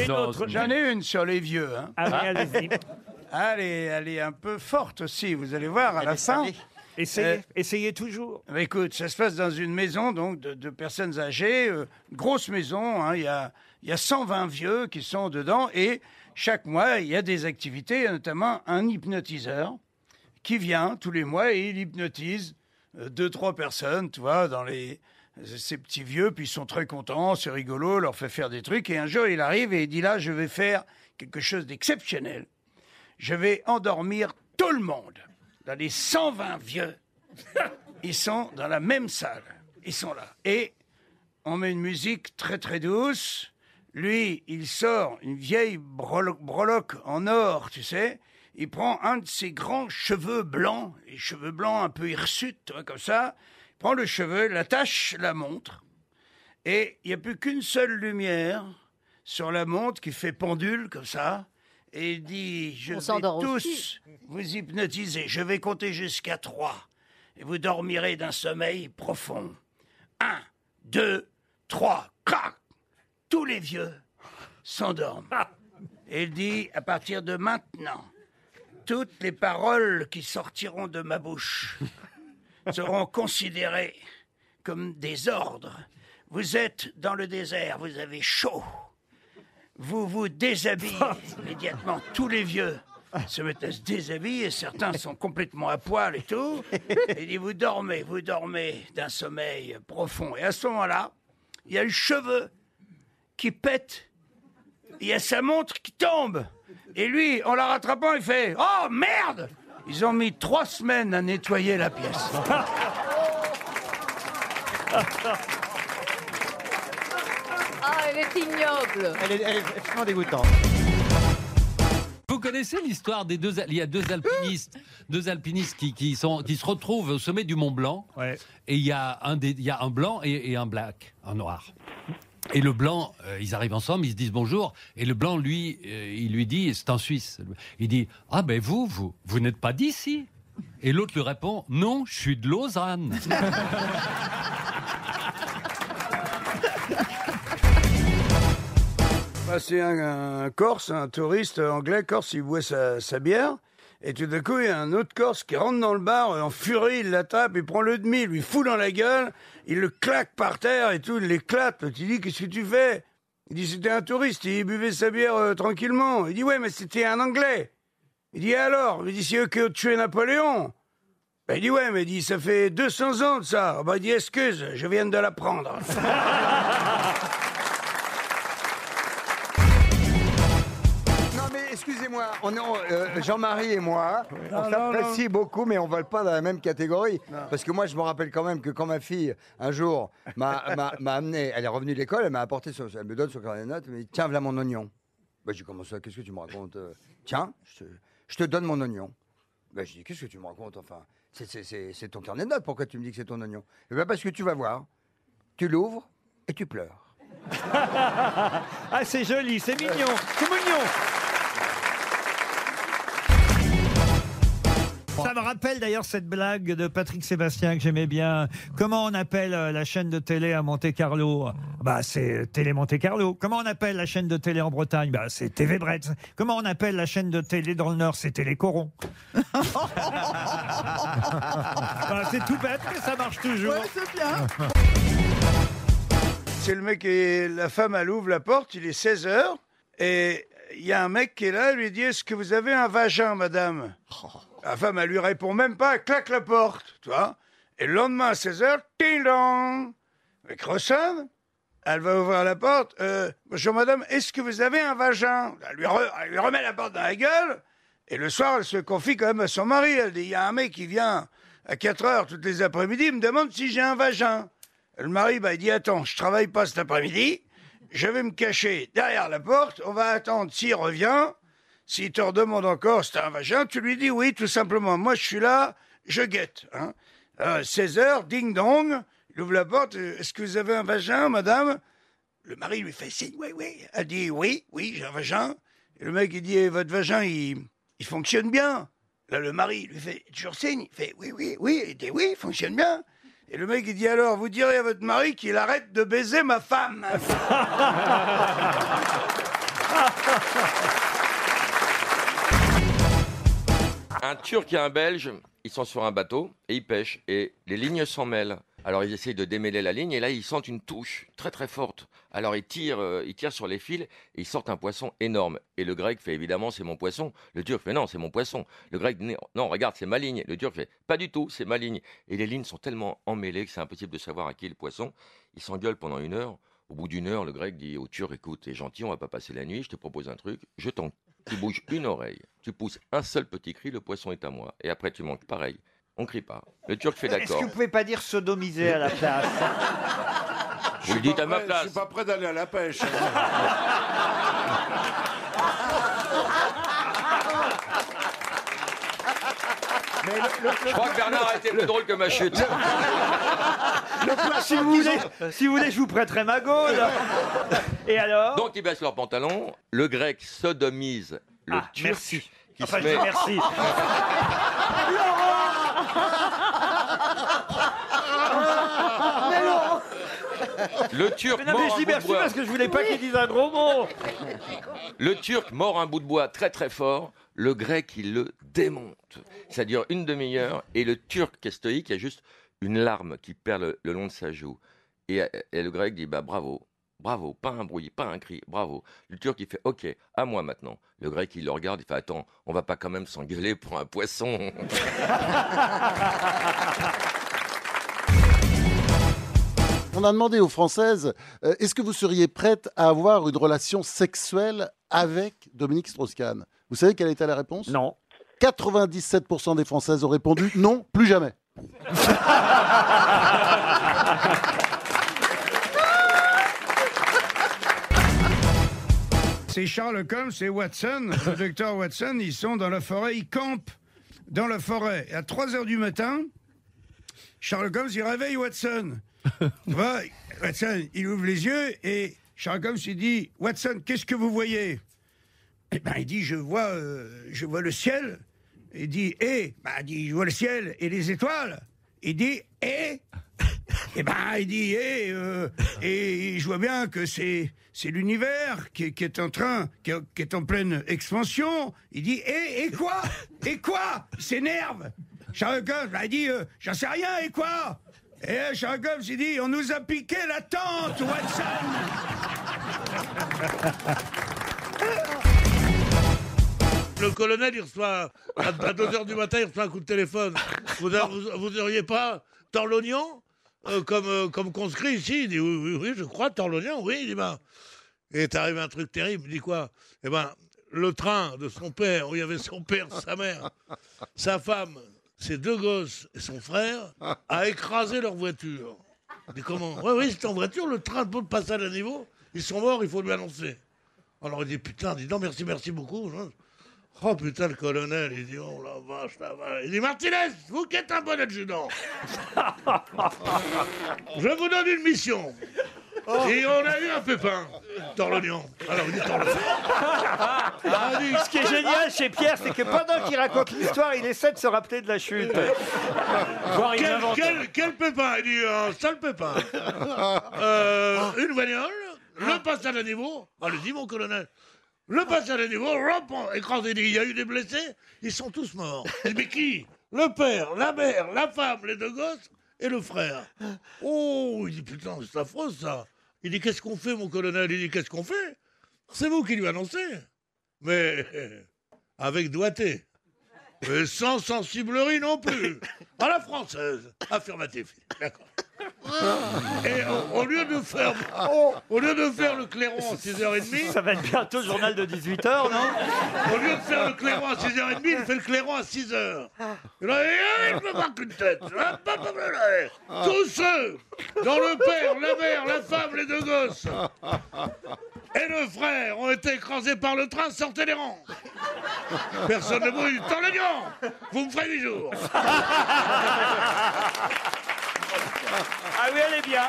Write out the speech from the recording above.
J'ai une Non, autre. c'est- J'en ai une sur les vieux. Hein. Allez, allez-y. Elle, est, elle est un peu forte aussi, vous allez voir à la fin. Essayez, Euh, essayez toujours. Bah, écoute, ça se passe dans une maison donc de, de personnes âgées, euh, grosse maison. hein, Il y, a, il y a 120 vieux qui sont dedans et chaque mois il y a des activités, notamment un hypnotiseur qui vient tous les mois et il hypnotise euh, deux trois personnes, tu vois, dans les ces petits vieux, puis ils sont très contents, c'est rigolo, leur fait faire des trucs et un jour il arrive et il dit là je vais faire quelque chose d'exceptionnel. Je vais endormir tout le monde. Dans les 120 vieux, ils sont dans la même salle. Ils sont là. Et on met une musique très très douce. Lui, il sort une vieille breloque en or, tu sais. Il prend un de ses grands cheveux blancs, les cheveux blancs un peu hirsutes, comme ça. Prend le cheveu, l'attache la montre. Et il n'y a plus qu'une seule lumière sur la montre qui fait pendule comme ça. Et il dit, je On vais tous aussi. vous hypnotiser. Je vais compter jusqu'à trois. Et vous dormirez d'un sommeil profond. Un, deux, trois. Crac Tous les vieux s'endorment. Et il dit, à partir de maintenant, toutes les paroles qui sortiront de ma bouche seront considérées comme des ordres. Vous êtes dans le désert, vous avez chaud. Vous vous déshabillez immédiatement. Tous les vieux se mettent à se déshabiller. Certains sont complètement à poil et tout. Et il dit, vous dormez, vous dormez d'un sommeil profond. Et à ce moment-là, il y a le cheveu qui pète. Il y a sa montre qui tombe. Et lui, en la rattrapant, il fait Oh merde Ils ont mis trois semaines à nettoyer la pièce. Ah, elle est ignoble. Elle est, elle est extrêmement dégoûtante. Vous connaissez l'histoire des deux il y a deux alpinistes deux alpinistes qui, qui sont qui se retrouvent au sommet du Mont Blanc Ouais. et il y a un des il y a un blanc et, et un black un noir et le blanc euh, ils arrivent ensemble ils se disent bonjour et le blanc lui euh, il lui dit c'est un Suisse il dit ah ben vous vous vous n'êtes pas d'ici et l'autre lui répond non je suis de Lausanne Bah, c'est un, Corse, un touriste anglais Corse, il boit sa bière. Et tout d'un coup, il y a un autre Corse qui rentre dans le bar, euh, en furie, il l'attrape, il prend le demi, il lui fout dans la gueule, il le claque par terre et tout, il l'éclate. Tu dis, qu'est-ce que tu fais? Il dit, c'était un touriste, il buvait sa bière euh, tranquillement. Il dit, ouais, mais c'était un Anglais. Il dit, alors? Il dit, c'est eux qui ont Napoléon. Ben, il dit, ouais, mais il dit, ça fait 200 ans de ça. Ben, il dit, excuse, je viens de l'apprendre. excusez-moi, on est- on- euh, Jean-Marie et moi, on s'apprécie beaucoup, mais on ne vole pas dans la même catégorie. Parce que moi, je me rappelle quand même que quand ma fille, un jour, m'a m'a- m'a amené, elle est revenue de l'école, elle m'a apporté, son- elle me donne son carnet de notes, elle me dit tiens, voilà mon oignon. Ben, j'ai commencé, qu'est-ce que tu me racontes euh Tiens, je te, je te donne mon oignon. Ben, je dis qu'est-ce que tu me racontes enfin c'est- c'est- C'est c'est ton carnet de notes, pourquoi tu me dis que c'est ton oignon? Eh ben, parce que tu vas voir, tu l'ouvres et tu pleures. Ah, c'est joli, c'est mignon, c'est mignon. Ça me rappelle d'ailleurs cette blague de Patrick Sébastien que j'aimais bien. Comment on appelle euh, la chaîne de télé à Monte Carlo? Bah c'est Télé Monte Carlo. Comment on appelle la chaîne de télé en Bretagne? Bah c'est TV Bretz. Comment on appelle la chaîne de télé dans le Nord? C'est Télé Coron. Bah, c'est tout bête, mais ça marche toujours. c'est bien. C'est le mec et la femme, elle ouvre la porte, il est 16 heures, et il y a un mec qui est là, elle lui dit Est-ce que vous avez un vagin, madame? La femme, elle lui répond même pas, elle claque la porte, tu vois. Et le lendemain à 16 heures, ting dong mec ressonne, elle va ouvrir la porte Euh, Bonjour, madame, est-ce que vous avez un vagin? Elle lui, re- elle lui remet la porte dans la gueule, et le soir, elle se confie quand même à son mari. Elle dit Il y a un mec qui vient à 4 heures toutes les après-midi, il me demande si j'ai un vagin. Le mari, bah, il dit Attends, je travaille pas cet après-midi, je vais me cacher derrière la porte, on va attendre s'il revient. S'il te redemande encore t'as un vagin, tu lui dis oui, tout simplement. Moi, je suis là, je guette. Hein. 16 heures, ding dong, il ouvre la porte. euh, Est-ce que vous avez un vagin, madame? Le mari lui fait signe, oui, oui. Elle dit oui, oui, j'ai un vagin. Et le mec, il dit Eh, Votre vagin, il, il fonctionne bien. Là, le mari lui fait toujours signe. Il fait oui, oui, oui. Il dit oui, il fonctionne bien. Et le mec, il dit alors, vous direz à votre mari qu'il arrête de baiser ma femme. Un Turc et un Belge, ils sont sur un bateau et ils pêchent et les lignes s'en mêlent. Alors ils essayent de démêler la ligne et là ils sentent une touche très très forte. Alors ils tirent, euh, sur les fils et ils sortent un poisson énorme. Et le grec fait évidemment c'est mon poisson. Le turc fait non c'est mon poisson. Le grec non regarde c'est ma ligne. Le turc fait pas du tout c'est ma ligne. Et les lignes sont tellement emmêlées que c'est impossible de savoir à qui est le poisson. Ils s'engueulent pendant une heure. Au bout d'une heure le grec dit au turc écoute t'es gentil on va pas passer la nuit je te propose un truc je t'en tu bouges une oreille, tu pousses un seul petit cri, le poisson est à moi. Et après, tu manques pareil. On crie pas. Le turc fait Est-ce que d'accord. vous pouvez pas dire sodomiser à la place? Je lui dis à ma Je place. suis pas prêt d'aller à la pêche. Je crois que Bernard a été plus drôle que ma chute. si, vous voulez, si vous voulez, je vous prêterai ma gaule. Et alors Donc ils baissent leurs pantalons. Le grec sodomise le Ah, turc. merci. Qui Enfin, se je dis met... merci. Le turc Mais non, mais je dis un bout de merci bois. parce que je voulais pas qu'il dise un gros mot. Le turc mord un bout de bois très très fort. Le grec, il le démonte. Ça dure une demi-heure. Et le turc est stoïque, il y a juste une larme qui perd le, le long de sa joue. Et, et le grec dit bah bravo. Bravo, pas un bruit, pas un cri, bravo. Le turc il fait ok, à moi maintenant. Le grec il le regarde, il fait attends, on va pas quand même s'engueuler pour un poisson. On a demandé aux Françaises euh, est-ce que vous seriez prête à avoir une relation sexuelle avec Dominique Strauss-Kahn? Vous savez quelle était la réponse? Non. 97% des Françaises ont répondu non, plus jamais. C'est Charles Holmes et Watson, le docteur Watson, ils sont dans la forêt, ils campent dans la forêt. Et à 3 heures du matin, Charles Holmes, il réveille Watson. Watson, il ouvre les yeux et Charles Holmes, il dit Watson, qu'est-ce que vous voyez? Eh ben, il dit Je vois, euh, je vois le ciel. Il dit Et bah, il dit Je vois le ciel et les étoiles. Il dit Et eh ben, il dit, eh, euh, et je vois bien que c'est c'est l'univers qui, qui est en train, qui, est- en pleine expansion. Il dit, et, et quoi? Et quoi? Il s'énerve. Charles Holmes, bah, il dit, euh, j'en sais rien, et quoi? Et Charles Holmes, il dit, on nous a piqué la tente, Watson Le colonel, il reçoit, à 2h du matin, il reçoit un coup de téléphone. Vous, a- vous, vous auriez pas tord l'oignon euh, comme, euh, comme conscrit ici? Il dit oui, oui, oui, je crois, tord l'oignon, oui. Il dit ben. Et est arrivé un truc terrible. Il dit quoi? Eh ben, le train de son père, où il y avait son père, sa mère, sa femme, ses deux gosses et son frère, a écrasé leur voiture. Il dit comment? Oui, oui, c'est en voiture, le train de passage à niveau. Ils sont morts, il faut lui annoncer. Alors il dit putain, dis non, merci, merci beaucoup. Oh putain, le colonel, il dit oh la vache, la vache. Il dit Martinez, vous qui êtes un bon adjudant, je vous donne une mission. Et on a eu un pépin, tord l'oignon. Alors il dit tord l'oignon. Ah, Ce qui est génial chez Pierre, c'est que pendant qu'il raconte l'histoire, il essaie de se rappeler de la chute. Il Quel, invente. quel- quel pépin? Il dit un sale pépin. Euh, une bagnole, le passage à niveau. Allez-y, mon colonel. Le passage à niveau, on- écrasé. Il dit, il y a eu des blessés, ils sont tous morts. Mais qui? Le père, la mère, la femme, les deux gosses et le frère. Oh, il dit, putain, c'est affreux ça. Il dit, qu'est-ce qu'on fait, mon colonel? Il dit, qu'est-ce qu'on fait? C'est vous qui lui annoncez. Mais avec doigté. Et sans sensiblerie non plus. À la française. Affirmatif. D'accord. Et au, au lieu de faire, au lieu de faire le clairon à 6h30, Ça va être bientôt le journal de 18h, non? au lieu de faire le clairon à 6h30, il fait le clairon à 6h. Et là, eh, il me marque une tête. Tous ceux dont le père, la mère, la femme, les deux gosses et le frère ont été écrasés par le train, sortez les rangs. Personne ne bouge. Tant l'oignon Vous me ferez 8 jours. Ah oui, elle est bien.